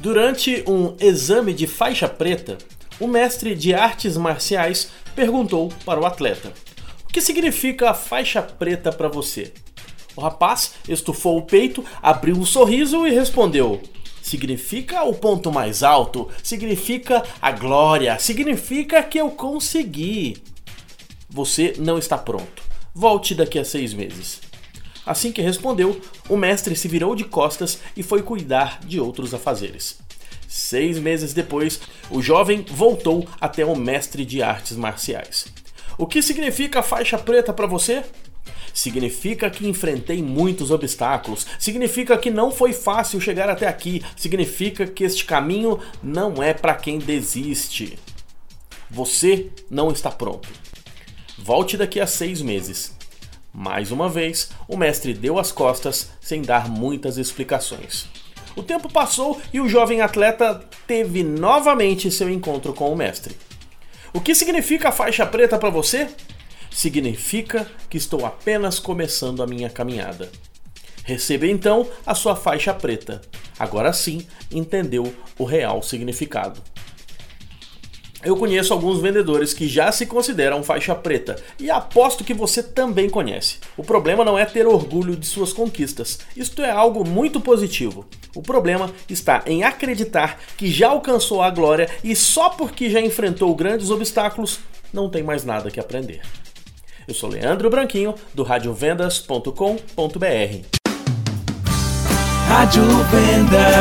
Durante um exame de faixa preta, o mestre de artes marciais perguntou para o atleta: O que significa a faixa preta para você? O rapaz estufou o peito, abriu um sorriso e respondeu: Significa o ponto mais alto, significa a glória, significa que eu consegui. Você não está pronto. Volte daqui a seis meses. Assim que respondeu, o mestre se virou de costas e foi cuidar de outros afazeres. Seis meses depois, o jovem voltou até o mestre de artes marciais. O que significa faixa preta para você? Significa que enfrentei muitos obstáculos, significa que não foi fácil chegar até aqui, significa que este caminho não é para quem desiste. Você não está pronto. Volte daqui a seis meses. Mais uma vez, o mestre deu as costas sem dar muitas explicações. O tempo passou e o jovem atleta teve novamente seu encontro com o mestre. O que significa a faixa preta para você? Significa que estou apenas começando a minha caminhada. Receba então a sua faixa preta. Agora sim entendeu o real significado. Eu conheço alguns vendedores que já se consideram faixa preta e aposto que você também conhece. O problema não é ter orgulho de suas conquistas, isto é algo muito positivo. O problema está em acreditar que já alcançou a glória e só porque já enfrentou grandes obstáculos não tem mais nada que aprender. Eu sou Leandro Branquinho, do radiovendas.com.br. Rádio Vendas.